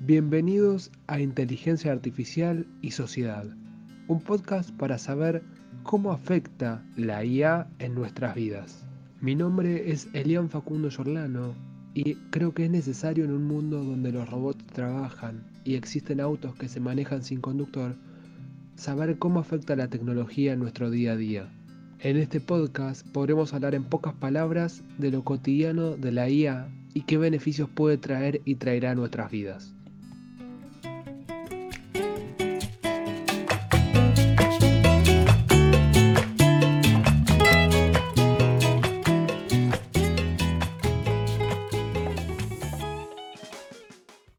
Bienvenidos a Inteligencia Artificial y Sociedad, un podcast para saber cómo afecta la IA en nuestras vidas. Mi nombre es Elian Facundo Yorlano y creo que es necesario en un mundo donde los robots trabajan y existen autos que se manejan sin conductor, saber cómo afecta la tecnología en nuestro día a día. En este podcast podremos hablar en pocas palabras de lo cotidiano de la IA y qué beneficios puede traer y traerá a nuestras vidas.